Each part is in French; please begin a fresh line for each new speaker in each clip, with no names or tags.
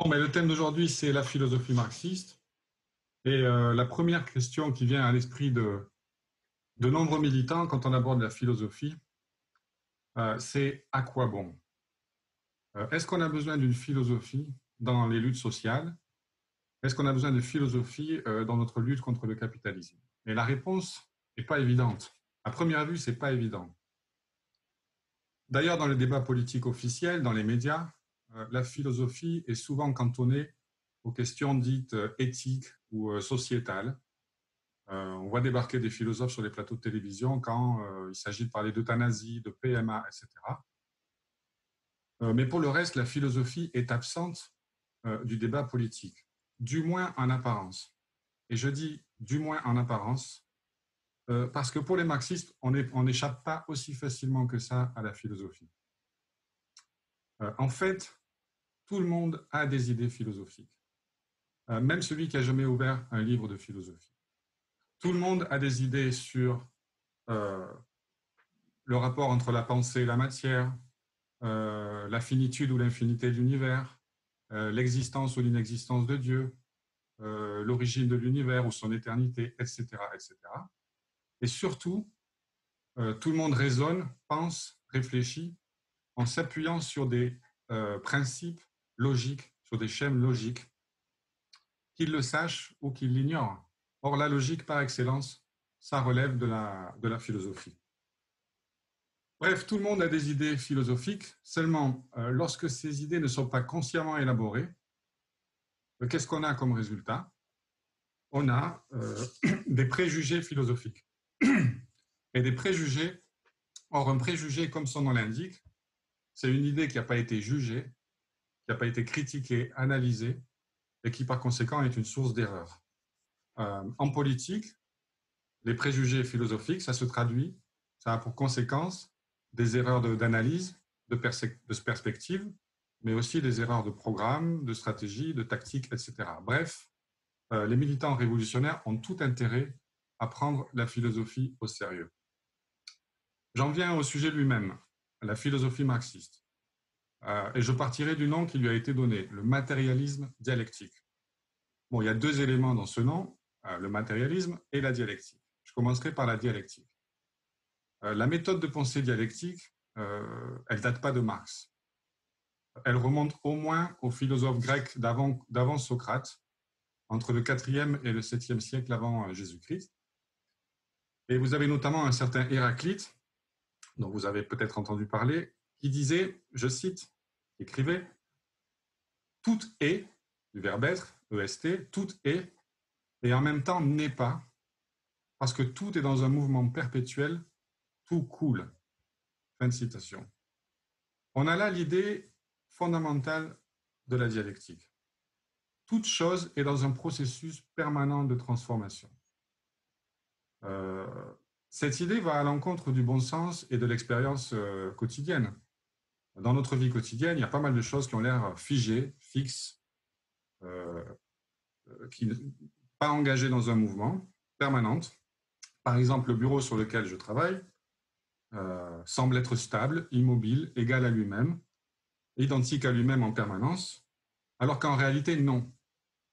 Bon, mais le thème d'aujourd'hui, c'est la philosophie marxiste. Et euh, la première question qui vient à l'esprit de, de nombreux militants quand on aborde la philosophie, euh, c'est à quoi bon? Euh, Est-ce qu'on a besoin d'une philosophie dans les luttes sociales? Est-ce qu'on a besoin de philosophie dans notre lutte contre le capitalisme? Et la réponse n'est pas évidente. À première vue, c'est pas évident. D'ailleurs, dans le débat politique officiel, dans les médias, la philosophie est souvent cantonnée aux questions dites euh, éthiques ou euh, sociétales. on voit débarquer des philosophes sur les plateaux de télévision quand il s'agit de parler d'euthanasie, de PMA, etc. mais pour le reste, la philosophie est absente du débat politique, du moins en apparence. Et je dis du moins en apparence, parce que pour les marxistes, on n'échappe pas aussi facilement que ça à la philosophie. en fait, tout le monde a des idées philosophiques, euh, même celui qui a jamais ouvert un livre de philosophie. Tout le monde a des idées sur euh, le rapport entre la pensée et la matière, euh, la finitude ou l'infinité de l'univers, l'existence ou l'inexistence de Dieu, l'origine de l'univers ou son éternité, etc., etc. Et surtout, tout le monde raisonne, pense, réfléchit en s'appuyant sur des principes logique, sur des schèmes logiques, qu'ils le sachent ou qu'ils l'ignorent. Or, la logique par excellence, ça relève de la, de la philosophie. Bref, tout le monde a des idées philosophiques, seulement euh, lorsque ces idées ne sont pas consciemment élaborées, euh, qu'est-ce qu'on a comme résultat? On a euh, des préjugés philosophiques. Et des préjugés, or un préjugé, comme son nom l'indique, c'est une idée qui n'a pas été jugée, n'a pas été critiqué, analysé, et qui par conséquent est une source d'erreur. Euh, en politique, les préjugés philosophiques, ça se traduit, ça a pour conséquence des erreurs d'analyse, de, de, perspective, mais aussi des erreurs de programme, de stratégie, de tactique, etc. Bref, euh, les militants révolutionnaires ont tout intérêt à prendre la philosophie au sérieux. J'en viens au sujet lui-même, la philosophie marxiste. Euh, et je partirai du nom qui lui a été donné, le matérialisme dialectique. Bon, il y a deux éléments dans ce nom, euh, le matérialisme et la dialectique. Je commencerai par la dialectique. Euh, la méthode de pensée dialectique, elle date pas de Marx. Elle remonte au moins aux philosophes grecs d'avant Socrate, entre le 4e et le 7e siècle avant Jésus-Christ. Et vous avez notamment un certain Héraclite, dont vous avez peut-être entendu parler, qui disait, je cite, écrivait, tout est, du verbe être, EST, tout est, et en même temps n'est pas, parce que tout est dans un mouvement perpétuel, tout coule. Fin de citation. On a là l'idée fondamentale de la dialectique. Toute chose est dans un processus permanent de transformation. Euh, cette idée va à l'encontre du bon sens et de l'expérience euh, quotidienne dans notre vie quotidienne, il y a pas mal de choses qui ont l'air figées, fixes, euh, euh, qui pas engagées dans un mouvement permanente. Par exemple, le bureau sur lequel je travaille euh, semble être stable, immobile, égal à lui-même, identique à lui-même en permanence, alors qu'en réalité, non.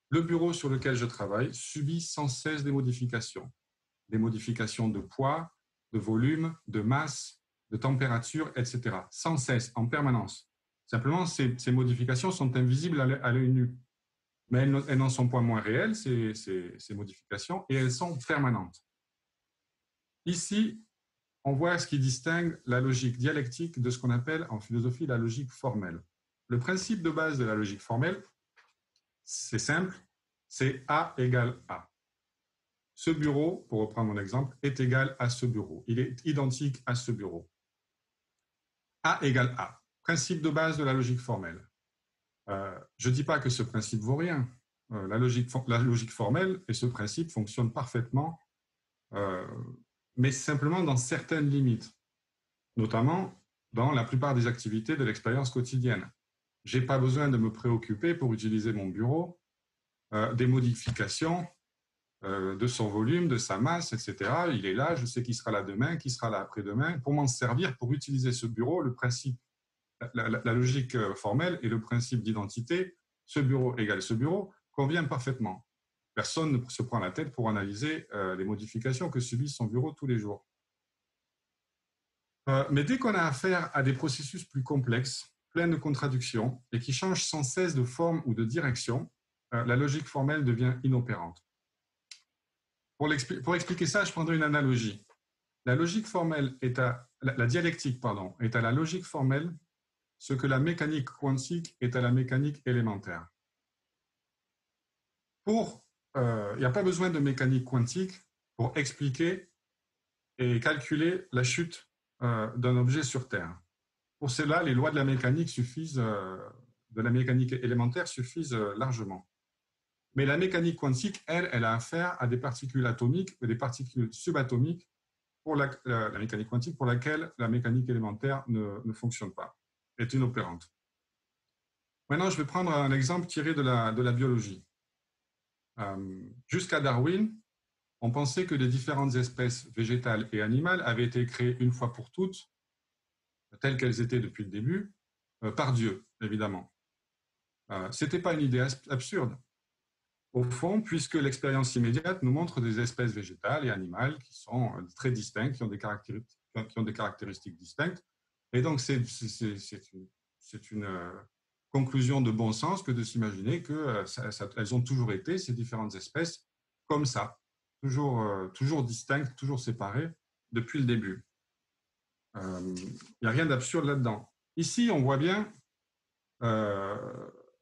Le bureau sur lequel je travaille subit sans cesse des modifications, des modifications de poids, de volume, de masse, de température, etc., sans cesse, en permanence. Simplement, ces, modifications sont invisibles à l'œil nu. Mais elles, n'en sont pas moins réelles, ces, ces, modifications, et elles sont permanentes. Ici, on voit ce qui distingue la logique dialectique de ce qu'on appelle en philosophie la logique formelle. Le principe de base de la logique formelle, c'est simple, c'est A égale A. Ce bureau, pour reprendre mon exemple, est égal à ce bureau. Il est identique à ce bureau. A égale A. Principe de base de la logique formelle. Euh, je ne dis pas que ce principe vaut rien. Euh, la, logique, formelle et ce principe fonctionnent parfaitement, euh, mais simplement dans certaines limites, notamment dans la plupart des activités de l'expérience quotidienne. Je n'ai pas besoin de me préoccuper pour utiliser mon bureau des modifications de son volume, de sa masse, etc. Il est là, je sais qu'il sera là demain, qu'il sera là après-demain. Pour m'en servir, pour utiliser ce bureau, le principe, la, logique euh, formelle et le principe d'identité ce bureau égale ce bureau convient parfaitement. Personne ne se prend la tête pour analyser euh, les modifications que subit son bureau tous les jours. Euh, mais dès qu'on a affaire à des processus plus complexes, pleins de contradictions et qui changent sans cesse de forme ou de direction, euh, la logique formelle devient inopérante. Pour, expliquer ça, je prendrai une analogie. La logique formelle est à la, dialectique pardon, est à la logique formelle ce que la mécanique quantique est à la mécanique élémentaire. Euh, il n'y a pas besoin de mécanique quantique pour expliquer et calculer la chute euh, d'un objet sur Terre. Pour cela, les lois de la mécanique suffisent, euh, de la mécanique élémentaire suffisent largement. Mais la mécanique quantique, elle, elle a affaire à des particules atomiques, des particules subatomiques, pour la, mécanique quantique pour laquelle la mécanique élémentaire ne, ne, fonctionne pas, est inopérante. Maintenant, je vais prendre un exemple tiré de la, de la biologie. Euh, jusqu'à Darwin, on pensait que les différentes espèces végétales et animales avaient été créées une fois pour toutes, telles qu'elles étaient depuis le début, euh, par Dieu, évidemment. Euh, Ce n'était pas une idée absurde au fond, puisque l'expérience immédiate nous montre des espèces végétales et animales qui sont euh, très distinctes, qui ont des caractéristiques, distinctes. Et donc, c'est une, euh, conclusion de bon sens que de s'imaginer qu'elles euh, ont toujours été, ces différentes espèces, comme ça, toujours distinctes, toujours séparées depuis le début. Il n'y a rien d'absurde là-dedans. Ici, on voit bien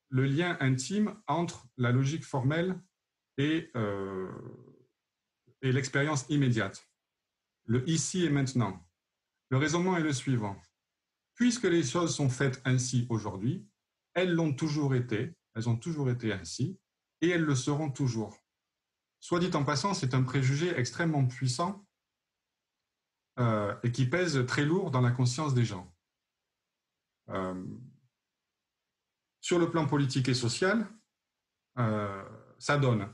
le lien intime entre la logique formelle et, euh, et l'expérience immédiate, le ici et maintenant. Le raisonnement est le suivant. Puisque les choses sont faites ainsi aujourd'hui, elles l'ont toujours été, elles ont toujours été ainsi, et elles le seront toujours. Soit dit en passant, c'est un préjugé extrêmement puissant euh, et qui pèse très lourd dans la conscience des gens. Euh, sur le plan politique et social, euh, ça donne.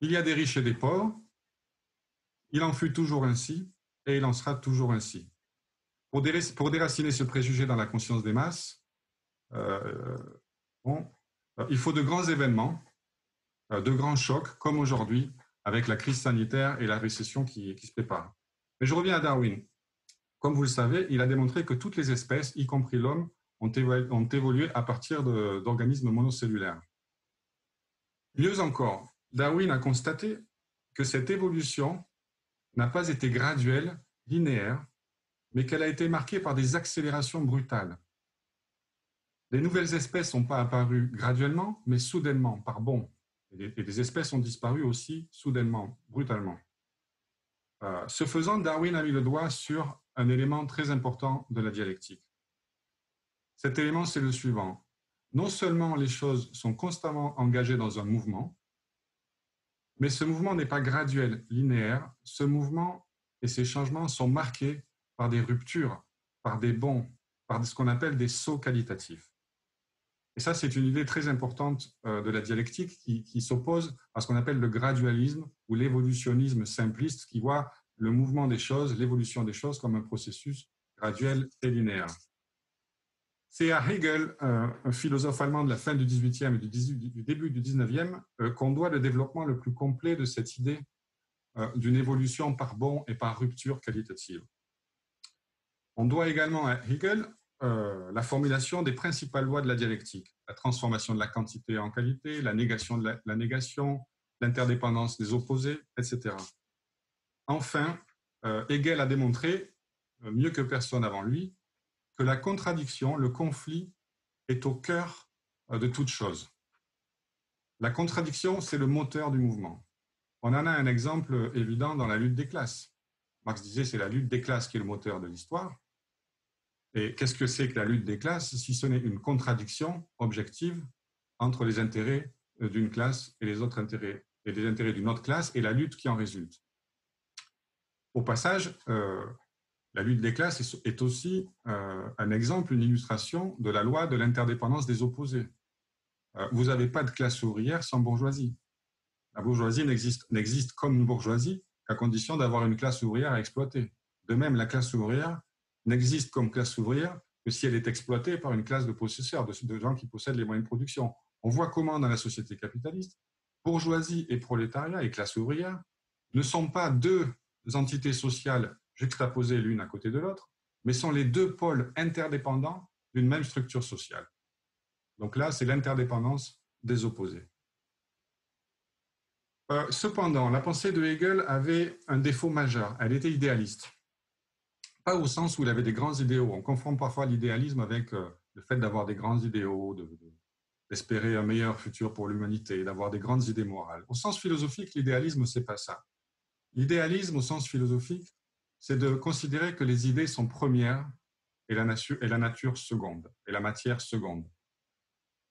Il y a des riches et des pauvres, il en fut toujours ainsi, et il en sera toujours ainsi. Pour, déraciner ce préjugé dans la conscience des masses, euh, il faut de grands événements, euh, de grands chocs, comme aujourd'hui, avec la crise sanitaire et la récession qui se prépare. Mais je reviens à Darwin. Comme vous le savez, il a démontré que toutes les espèces, y compris l'homme, ont, évolué à partir d'organismes monocellulaires. Mieux encore, Darwin a constaté que cette évolution n'a pas été graduelle, linéaire, mais qu'elle a été marquée par des accélérations brutales. Les nouvelles espèces n'ont pas apparu graduellement, mais soudainement, par bond. Et des espèces ont disparu aussi soudainement, brutalement. Euh, ce faisant, Darwin a mis le doigt sur un élément très important de la dialectique. Cet élément, c'est le suivant. Non seulement les choses sont constamment engagées dans un mouvement, mais ce mouvement n'est pas graduel, linéaire. Ce mouvement et ces changements sont marqués par des ruptures, par des bonds, par ce qu'on appelle des sauts qualitatifs. Et ça, c'est une idée très importante euh, de la dialectique qui, qui s'oppose à ce qu'on appelle le gradualisme ou l'évolutionnisme simpliste qui voit le mouvement des choses, l'évolution des choses comme un processus graduel et linéaire. C'est à Hegel, un philosophe allemand de la fin du XVIIIe et du, début du XIXe, euh, qu'on doit le développement le plus complet de cette idée euh, d'une évolution par bond et par rupture qualitative. On doit également à Hegel euh, la formulation des principales lois de la dialectique, la transformation de la quantité en qualité, la négation de la négation, l'interdépendance des opposés, etc. Enfin, Hegel a démontré, mieux que personne avant lui, que la contradiction, le conflit, est au cœur euh, de toute chose. La contradiction, c'est le moteur du mouvement. On en a un exemple évident dans la lutte des classes. Marx disait c'est la lutte des classes qui est le moteur de l'histoire. Et qu'est-ce que c'est que la lutte des classes si ce n'est une contradiction objective entre les intérêts euh, d'une classe et les autres intérêts et les intérêts d'une autre classe et la lutte qui en résulte? Au passage, euh, la lutte des classes est aussi euh, un exemple, une illustration de la loi de l'interdépendance des opposés. Euh, vous n'avez pas de classe ouvrière sans bourgeoisie. La bourgeoisie n'existe comme bourgeoisie qu'à condition d'avoir une classe ouvrière à exploiter. De même, la classe ouvrière n'existe comme classe ouvrière que si elle est exploitée par une classe de possesseurs, de, gens qui possèdent les moyens de production. On voit comment dans la société capitaliste, bourgeoisie et prolétariat et classe ouvrière ne sont pas deux entités sociales juxtaposées l'une à côté de l'autre, mais sont les deux pôles interdépendants d'une même structure sociale. Donc là, c'est l'interdépendance des opposés. Euh, cependant, la pensée de Hegel avait un défaut majeur. Elle était idéaliste. Pas au sens où il avait des grands idéaux. On confond parfois l'idéalisme avec euh, le fait d'avoir des grands idéaux, d'espérer un meilleur futur pour l'humanité, d'avoir des grandes idées morales. Au sens philosophique, l'idéalisme, c'est pas ça. L'idéalisme, au sens philosophique, c'est de considérer que les idées sont premières et la, nature, et la nature seconde, et la matière seconde.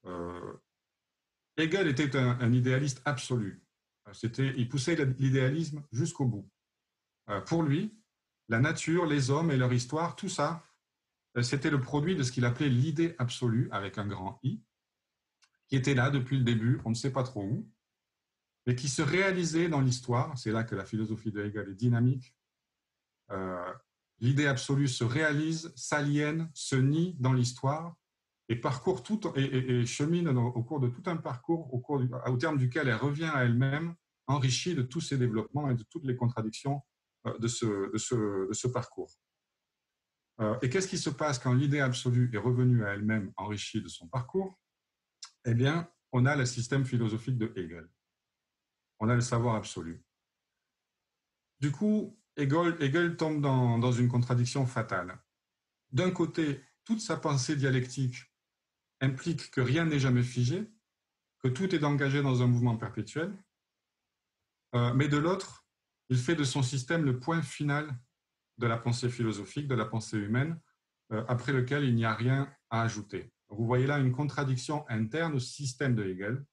Euh, Hegel était un idéaliste absolu. C'était, il poussait l'idéalisme jusqu'au bout. Euh, pour lui, la nature, les hommes et leur histoire, tout ça, euh, c'était le produit de ce qu'il appelait l'idée absolue, avec un grand I, qui était là depuis le début, on ne sait pas trop où, mais qui se réalisait dans l'histoire. C'est là que la philosophie de Hegel est dynamique. Euh, l'idée absolue se réalise, s'aliène, se nie dans l'histoire et parcourt tout et, chemine au cours de tout un parcours au, cours au terme duquel elle revient à elle-même, enrichie de tous ces développements et de toutes les contradictions euh, de ce, de ce, de ce parcours. Euh, et qu'est-ce qui se passe quand l'idée absolue est revenue à elle-même enrichie de son parcours? Eh bien, on a le système philosophique de Hegel. On a le savoir absolu. Du coup, Hegel, tombe dans, dans une contradiction fatale. D'un côté, toute sa pensée dialectique implique que rien n'est jamais figé, que tout est engagé dans un mouvement perpétuel, euh, mais de l'autre, il fait de son système le point final de la pensée philosophique, de la pensée humaine, euh, après lequel il n'y a rien à ajouter. Vous voyez là une contradiction interne au système de Hegel,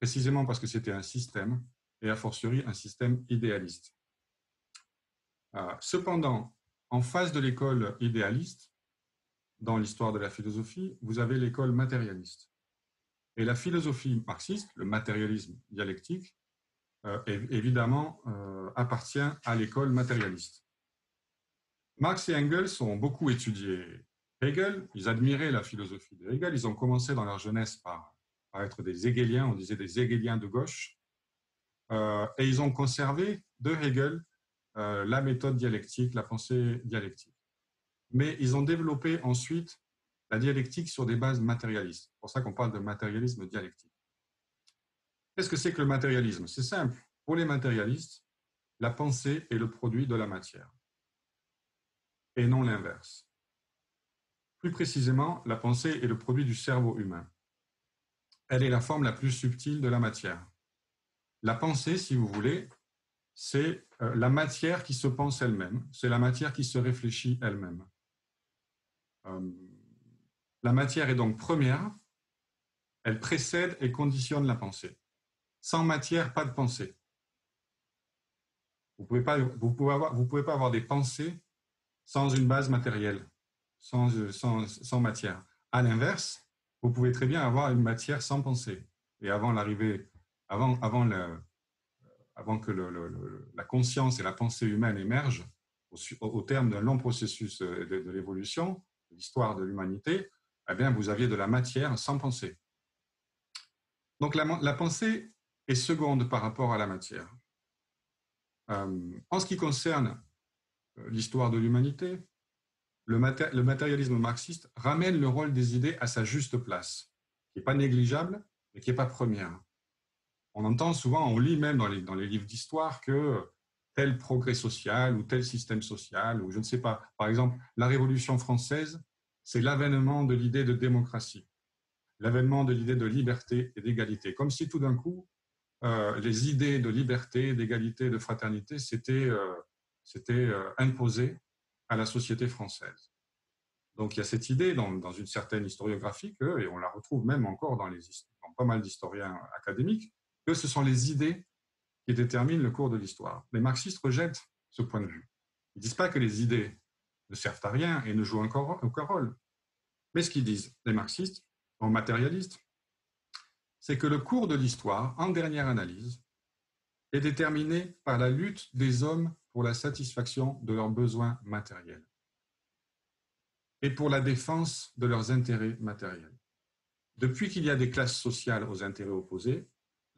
précisément parce que c'était un système, et a fortiori un système idéaliste. Euh, cependant, en face de l'école idéaliste, dans l'histoire de la philosophie, vous avez l'école matérialiste. Et la philosophie marxiste, le matérialisme dialectique, euh, évidemment euh, appartient à l'école matérialiste. Marx et Engels ont beaucoup étudié Hegel, ils admiraient la philosophie de Hegel, ils ont commencé dans leur jeunesse par, être des hegeliens, on disait des hegeliens de gauche, euh, et ils ont conservé de Hegel la méthode dialectique, la pensée dialectique mais ils ont développé ensuite la dialectique sur des bases matérialistes. C'est pour ça qu'on parle de matérialisme dialectique. Qu'est-ce que c'est que le matérialisme? C'est simple. Pour les matérialistes, la pensée est le produit de la matière et non l'inverse. Plus précisément, la pensée est le produit du cerveau humain. Elle est la forme la plus subtile de la matière. La pensée, si vous voulez, c'est euh, la matière qui se pense elle-même, c'est la matière qui se réfléchit elle-même. Euh, la matière est donc première, elle précède et conditionne la pensée. Sans matière, pas de pensée. Vous pouvez, pas, vous pouvez, avoir, pouvez pas avoir des pensées sans une base matérielle, sans, sans, sans matière. À l'inverse, vous pouvez très bien avoir une matière sans pensée. Et avant l'arrivée, avant, avant, le, avant que la conscience et la pensée humaine émergent, au, terme d'un long processus de, de l'évolution, l'histoire de l'humanité, eh bien, vous aviez de la matière sans pensée. Donc la, pensée est seconde par rapport à la matière. Euh, en ce qui concerne euh, l'histoire de l'humanité, le, le, matérialisme marxiste ramène le rôle des idées à sa juste place, qui n'est pas négligeable, mais qui n'est pas première. On entend souvent, on lit même dans les, livres d'histoire que tel progrès social ou tel système social, ou je ne sais pas. Par exemple, la Révolution française, c'est l'avènement de l'idée de démocratie, l'avènement de l'idée de liberté et d'égalité. Comme si tout d'un coup, euh, les idées de liberté, d'égalité, de fraternité s'étaient euh, euh, imposées à la société française. Donc il y a cette idée dans, dans une certaine historiographie, que, et on la retrouve même encore dans, les, dans pas mal d'historiens académiques, que ce sont les idées qui déterminent le cours de l'histoire. Les marxistes rejettent ce point de vue. Ils ne disent pas que les idées ne servent à rien et ne jouent aucun rôle. Mais ce qu'ils disent, les marxistes, ou matérialistes, c'est que le cours de l'histoire, en dernière analyse, est déterminé par la lutte des hommes pour la satisfaction de leurs besoins matériels et pour la défense de leurs intérêts matériels. depuis qu'il y a des classes sociales aux intérêts opposés,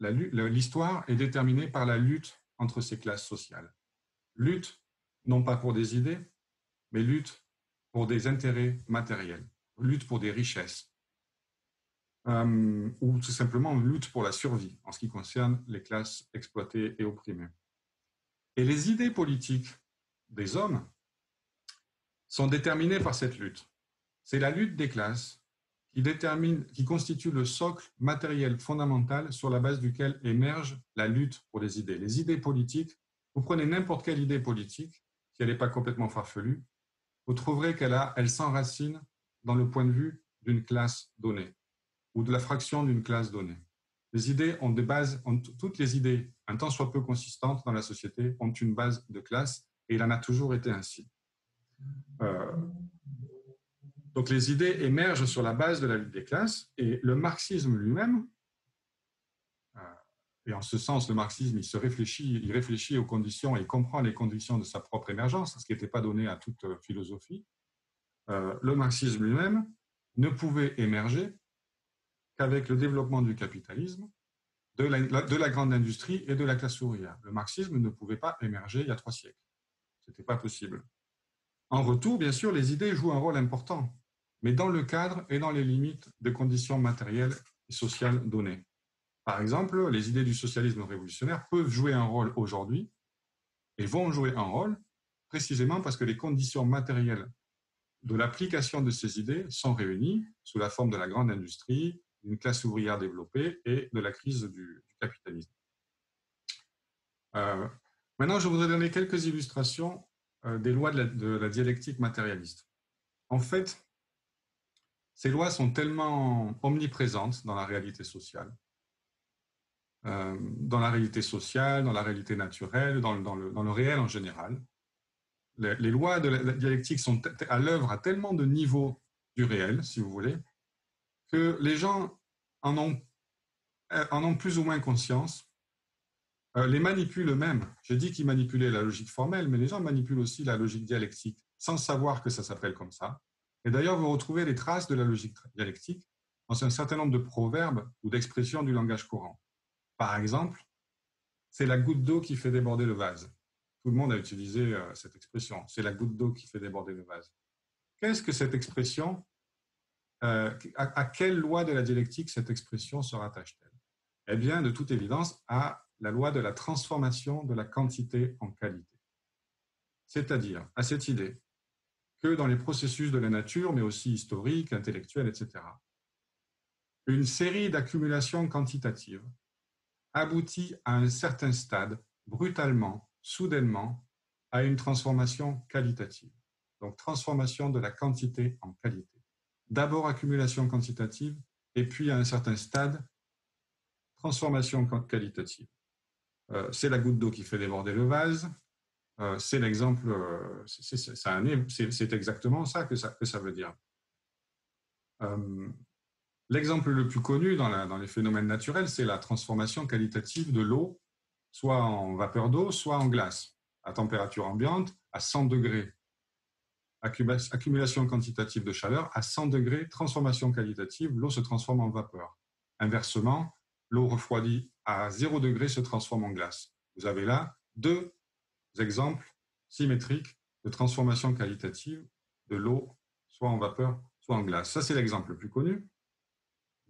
l'histoire est déterminée par la lutte entre ces classes sociales. Lutte non pas pour des idées, mais lutte pour des intérêts matériels, lutte pour des richesses, euh, ou tout simplement lutte pour la survie en ce qui concerne les classes exploitées et opprimées. Et les idées politiques des hommes sont déterminées par cette lutte. C'est la lutte des classes qui détermine, qui constitue le socle matériel fondamental sur la base duquel émerge la lutte pour les idées. Les idées politiques, vous prenez n'importe quelle idée politique, si elle n'est pas complètement farfelue, vous trouverez qu'elle a, elle s'enracine dans le point de vue d'une classe donnée ou de la fraction d'une classe donnée. Les idées ont des bases, toutes les idées, un temps soit peu consistantes dans la société, ont une base de classe et il en a toujours été ainsi. Euh, donc les idées émergent sur la base de la lutte des classes et le marxisme lui-même, euh, et en ce sens le marxisme il se réfléchit, il réfléchit aux conditions et comprend les conditions de sa propre émergence, ce qui n'était pas donné à toute philosophie. Euh, le marxisme lui-même ne pouvait émerger qu'avec le développement du capitalisme, de la, de la, grande industrie et de la classe ouvrière. Le marxisme ne pouvait pas émerger il y a trois siècles. Ce n'était pas possible. En retour, bien sûr, les idées jouent un rôle important, mais dans le cadre et dans les limites des conditions matérielles et sociales données. Par exemple, les idées du socialisme révolutionnaire peuvent jouer un rôle aujourd'hui et vont jouer un rôle précisément parce que les conditions matérielles de l'application de ces idées sont réunies sous la forme de la grande industrie, d'une classe ouvrière développée et de la crise du, capitalisme. Euh, maintenant, je voudrais donner quelques illustrations euh, des lois de la, dialectique matérialiste. En fait, ces lois sont tellement omniprésentes dans la réalité sociale, euh, dans la réalité sociale, dans la réalité naturelle, dans, le, réel en général. Les, lois de la dialectique sont à l'œuvre à tellement de niveaux du réel, si vous voulez, que les gens en ont, euh, plus ou moins conscience, euh, les manipulent eux-mêmes. J'ai dit qu'ils manipulaient la logique formelle, mais les gens manipulent aussi la logique dialectique, sans savoir que ça s'appelle comme ça. Et d'ailleurs, vous retrouvez les traces de la logique dialectique dans un certain nombre de proverbes ou d'expressions du langage courant. Par exemple, c'est la goutte d'eau qui fait déborder le vase. Tout le monde a utilisé euh, cette expression. C'est la goutte d'eau qui fait déborder le vase. Qu'est-ce que cette expression euh, à, quelle loi de la dialectique cette expression se rattache-t-elle? Eh bien, de toute évidence, à la loi de la transformation de la quantité en qualité. C'est-à-dire à cette idée que dans les processus de la nature, mais aussi historiques, intellectuels, etc., une série d'accumulations quantitatives aboutit à un certain stade, brutalement, soudainement, à une transformation qualitative. Donc, transformation de la quantité en qualité d'abord accumulation quantitative, et puis à un certain stade, transformation qualitative. Euh, c'est la goutte d'eau qui fait déborder le vase. Euh, c'est l'exemple, euh, c'est exactement ça que, ça veut dire. L'exemple le plus connu dans, dans les phénomènes naturels, c'est la transformation qualitative de l'eau, soit en vapeur d'eau, soit en glace, à température ambiante, à 100 degrés accumulation quantitative de chaleur, à 100 degrés, transformation qualitative, l'eau se transforme en vapeur. Inversement, l'eau refroidie à 0 degré se transforme en glace. Vous avez là deux exemples symétriques de transformation qualitative de l'eau, soit en vapeur, soit en glace. Ça, c'est l'exemple le plus connu.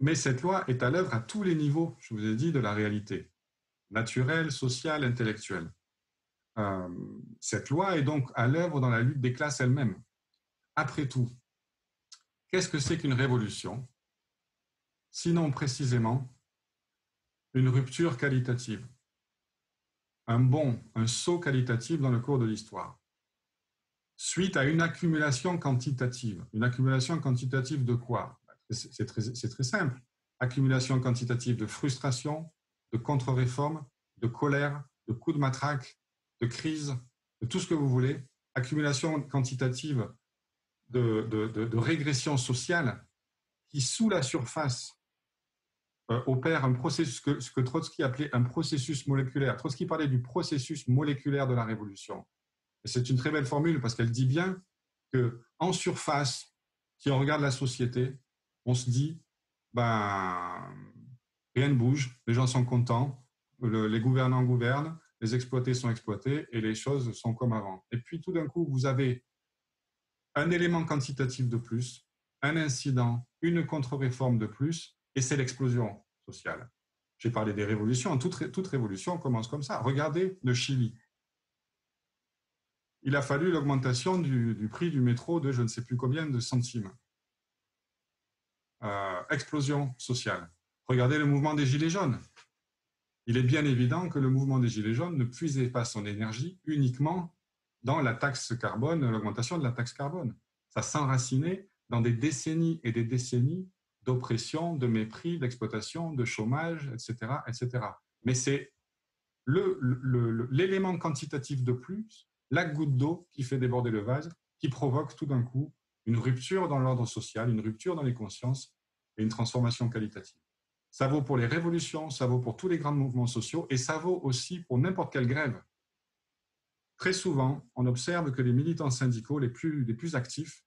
Mais cette loi est à l'œuvre à tous les niveaux, je vous ai dit, de la réalité, naturelle, sociale, intellectuelle. Euh, cette loi est donc à l'œuvre dans la lutte des classes elles-mêmes. Après tout, qu'est-ce que c'est qu'une révolution? Sinon précisément une rupture qualitative, un bond, un saut qualitatif dans le cours de l'histoire, suite à une accumulation quantitative. Une accumulation quantitative de quoi? C'est très, simple. Accumulation quantitative de frustration, de contre-réforme, de colère, de coups de matraque, de crise, de tout ce que vous voulez, accumulation quantitative de, régression sociale qui, sous la surface, opère un processus, que, ce que Trotsky appelait un processus moléculaire. Trotsky parlait du processus moléculaire de la révolution. C'est une très belle formule parce qu'elle dit bien que en surface, si on regarde la société, on se dit, ben, rien ne bouge, les gens sont contents, les gouvernants gouvernent, les exploités sont exploités et les choses sont comme avant. Et puis tout d'un coup, vous avez un élément quantitatif de plus, un incident, une contre-réforme de plus, et c'est l'explosion sociale. J'ai parlé des révolutions. Toute, révolution commence comme ça. Regardez le Chili. Il a fallu l'augmentation du, prix du métro de je ne sais plus combien de centimes. Euh, explosion sociale. Regardez le mouvement des Gilets jaunes. Il est bien évident que le mouvement des Gilets jaunes ne puisait pas son énergie uniquement dans la taxe carbone, l'augmentation de la taxe carbone. Ça s'enracinait dans des décennies et des décennies d'oppression, de mépris, d'exploitation, de chômage, etc. etc. Mais c'est l'élément quantitatif de plus, la goutte d'eau qui fait déborder le vase, qui provoque tout d'un coup une rupture dans l'ordre social, une rupture dans les consciences et une transformation qualitative. Ça vaut pour les révolutions, ça vaut pour tous les grands mouvements sociaux et ça vaut aussi pour n'importe quelle grève. Très souvent, on observe que les militants syndicaux les plus, les plus actifs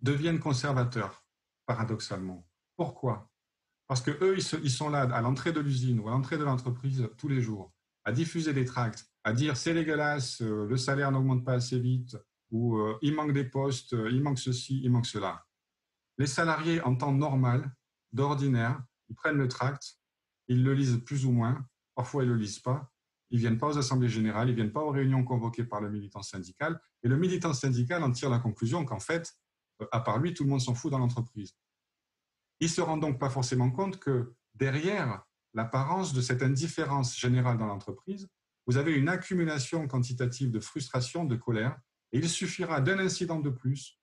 deviennent conservateurs paradoxalement. Pourquoi? Parce que eux, ils, sont là à l'entrée de l'usine ou à l'entrée de l'entreprise tous les jours, à diffuser des tracts, à dire c'est dégueulasse, euh, le salaire n'augmente pas assez vite, ou euh, il manque des postes, euh, il manque ceci, il manque cela. Les salariés, en temps normal, d'ordinaire, ils prennent le tract, ils le lisent plus ou moins, parfois ils ne le lisent pas, ils viennent pas aux assemblées générales, ils viennent pas aux réunions convoquées par le militant syndical, et le militant syndical en tire la conclusion qu'en fait, à part lui, tout le monde s'en fout dans l'entreprise. Il se rend donc pas forcément compte que derrière l'apparence de cette indifférence générale dans l'entreprise, vous avez une accumulation quantitative de frustration, de colère, et il suffira d'un incident de plus,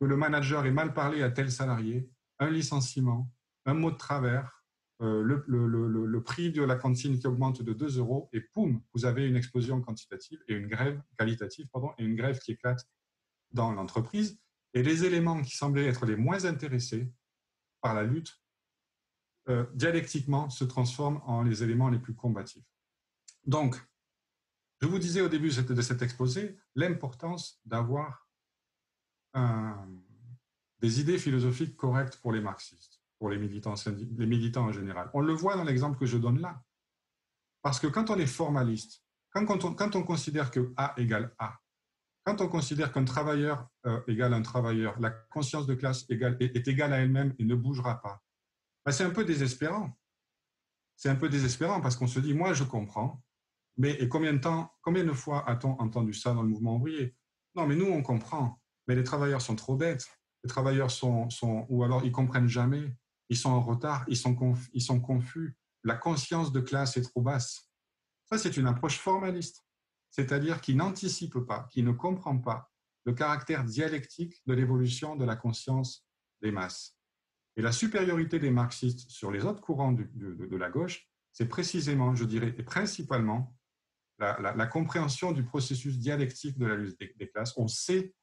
que le manager ait mal parlé à tel salarié, un licenciement, un mot de travers, euh, le, prix de la cantine qui augmente de 2 euros, et poum, vous avez une explosion quantitative et une grève qualitative, pardon, et une grève qui éclate dans l'entreprise. Et les éléments qui semblaient être les moins intéressés par la lutte, euh, dialectiquement, se transforment en les éléments les plus combatifs. Donc, je vous disais au début de cet exposé l'importance d'avoir des idées philosophiques correctes pour les marxistes, pour les militants, en général. On le voit dans l'exemple que je donne là. Parce que quand on est formaliste, quand, on, quand on considère que A égale A, quand on considère qu'un travailleur euh, égale un travailleur, la conscience de classe est, égale à elle-même et ne bougera pas, ben, c'est un peu désespérant. C'est un peu désespérant parce qu'on se dit, moi je comprends, mais et combien de temps, combien de fois a-t-on entendu ça dans le mouvement ouvrier? Non, mais nous on comprend, mais les travailleurs sont trop bêtes. Les travailleurs sont, sont ou alors ils comprennent jamais, ils sont en retard, ils sont, ils sont confus. La conscience de classe est trop basse. Ça, c'est une approche formaliste c'est-à-dire qui n'anticipe pas, qui ne comprend pas le caractère dialectique de l'évolution de la conscience des masses. Et la supériorité des marxistes sur les autres courants de, la gauche, c'est précisément, je dirais, et principalement la, compréhension du processus dialectique de la lutte des, classes. On sait,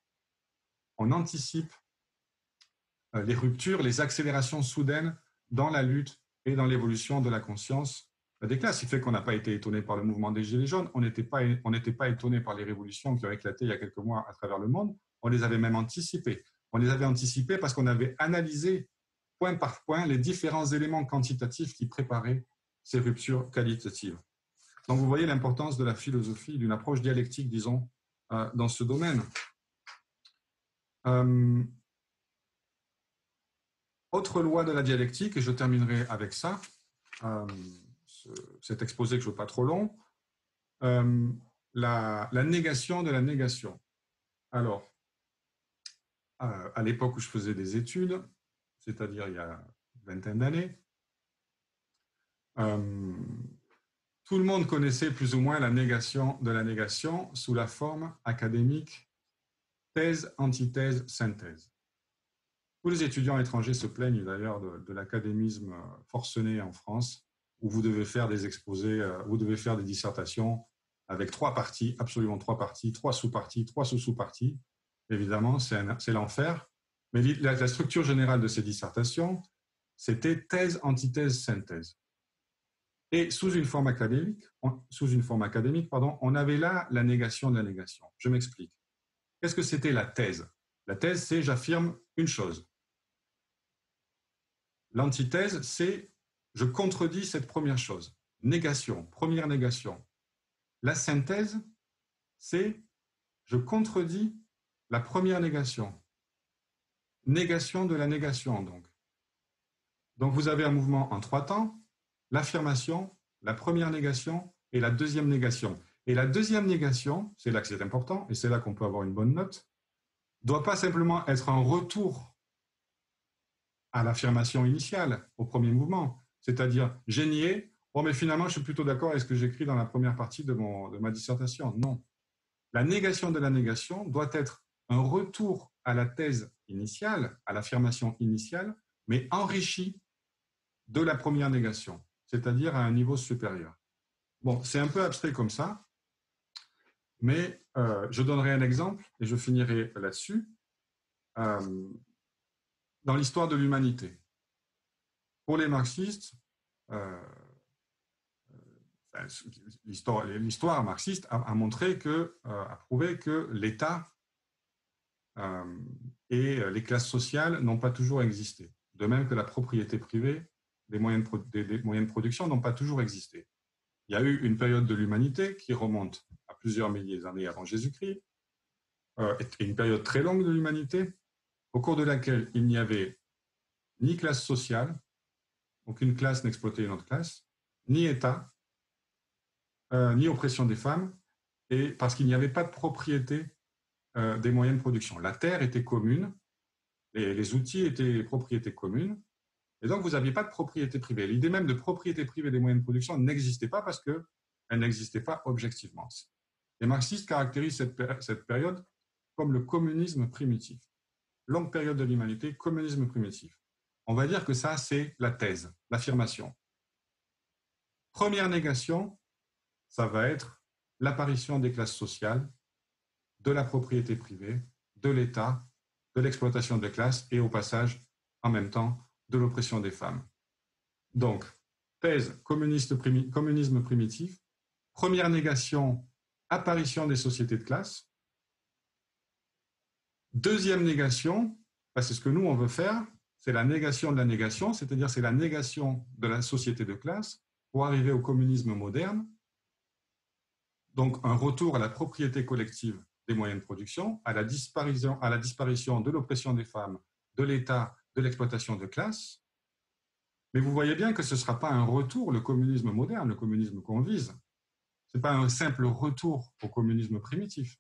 on anticipe euh, les ruptures, les accélérations soudaines dans la lutte et dans l'évolution de la conscience des classes. Il fait qu'on n'a pas été étonné par le mouvement des Gilets jaunes, on n'était pas, on pas étonné par les révolutions qui ont éclaté il y a quelques mois à travers le monde, on les avait même anticipées. On les avait anticipées parce qu'on avait analysé point par point les différents éléments quantitatifs qui préparaient ces ruptures qualitatives. Donc vous voyez l'importance de la philosophie, d'une approche dialectique, disons, euh, dans ce domaine. Euh, autre loi de la dialectique, et je terminerai avec ça. Euh, cet exposé que je ne veux pas trop long, euh, la, négation de la négation. Alors, à, l'époque où je faisais des études, c'est-à-dire il y a une vingtaine d'années, euh, tout le monde connaissait plus ou moins la négation de la négation sous la forme académique thèse, antithèse, synthèse. Tous les étudiants étrangers se plaignent d'ailleurs de l'académisme forcené en France où vous devez faire des exposés, euh, vous devez faire des dissertations avec trois parties, absolument trois parties, trois sous-parties, trois sous-sous-parties. Évidemment, c'est l'enfer. Mais la, structure générale de ces dissertations, c'était thèse, antithèse, synthèse. Et sous une forme académique, sous une forme académique, pardon, on avait là la négation de la négation. Je m'explique. Qu'est-ce que c'était la thèse? La thèse, c'est j'affirme une chose. L'antithèse, c'est je contredis cette première chose. Négation, première négation. La synthèse, c'est je contredis la première négation. Négation de la négation, donc. Donc vous avez un mouvement en trois temps, l'affirmation, la première négation et la deuxième négation. Et la deuxième négation, c'est là que c'est important, et c'est là qu'on peut avoir une bonne note, doit pas simplement être un retour à l'affirmation initiale, au premier mouvement, c'est-à-dire j'ai nié, oh mais finalement je suis plutôt d'accord avec ce que j'écris dans la première partie de, mon, de ma dissertation. Non. La négation de la négation doit être un retour à la thèse initiale, à l'affirmation initiale, mais enrichi de la première négation, c'est-à-dire à un niveau supérieur. Bon, c'est un peu abstrait comme ça, mais euh, je donnerai un exemple et je finirai là-dessus. Euh, dans l'histoire de l'humanité, pour les marxistes, euh, l'histoire marxiste a, montré que, a prouvé que l'État et les classes sociales n'ont pas toujours existé. De même que la propriété privée des moyens des moyens de production n'ont pas toujours existé. Il y a eu une période de l'humanité qui remonte plusieurs milliers d'années avant Jésus-Christ, euh, une période très longue de l'humanité, au cours de laquelle il n'y avait ni classe sociale, aucune classe n'exploitait une autre classe, ni État, euh, ni oppression des femmes, et parce qu'il n'y avait pas de propriété euh, des moyens de production. La terre était commune, les outils étaient propriété commune, et donc vous n'aviez pas de propriété privée. L'idée même de propriété privée des moyens de production n'existait pas parce qu'elle n'existait pas objectivement. Les marxistes caractérisent cette, période comme le communisme primitif. Longue période de l'humanité, communisme primitif. On va dire que ça, c'est la thèse, l'affirmation. Première négation, ça va être l'apparition des classes sociales, de la propriété privée, de l'État, de l'exploitation des classes et au passage, en même temps, de l'oppression des femmes. Donc, thèse communisme primitif, première négation apparition des sociétés de classe. Deuxième négation, bah, c'est ce que nous, on veut faire, c'est la négation de la négation, c'est-à-dire c'est la négation de la société de classe pour arriver au communisme moderne. Donc un retour à la propriété collective des moyens de production, à la disparition, de l'oppression des femmes, de l'État, de l'exploitation de classe. Mais vous voyez bien que ce ne sera pas un retour, le communisme moderne, le communisme qu'on vise n'est pas un simple retour au communisme primitif.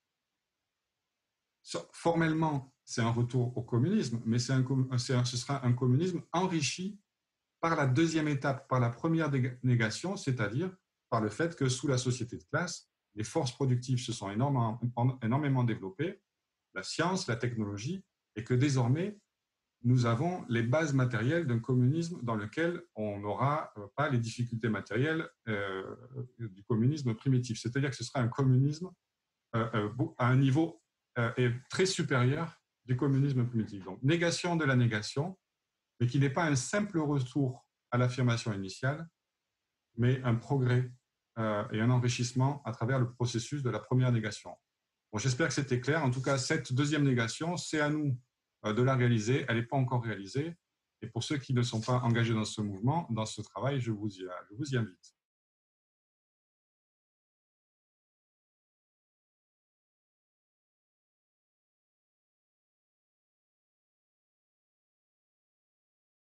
Formellement, c'est un retour au communisme, mais un, ce sera un communisme enrichi par la deuxième étape, par la première négation, c'est-à-dire par le fait que sous la société de classe, les forces productives se sont énormément, énormément développées, la science, la technologie, et que désormais, nous avons les bases matérielles d'un communisme dans lequel on n'aura euh, pas les difficultés matérielles euh, du communisme primitif. C'est-à-dire que ce sera un communisme euh, à un niveau très supérieur du communisme primitif. Donc, négation de la négation, mais qui n'est pas un simple retour à l'affirmation initiale, mais un progrès et un enrichissement à travers le processus de la première négation. Bon, J'espère que c'était clair. En tout cas, cette deuxième négation, c'est à nous euh, de la réaliser. Elle n'est pas encore réalisée. Et pour ceux qui ne sont pas engagés dans ce mouvement, dans ce travail, je vous je vous y invite.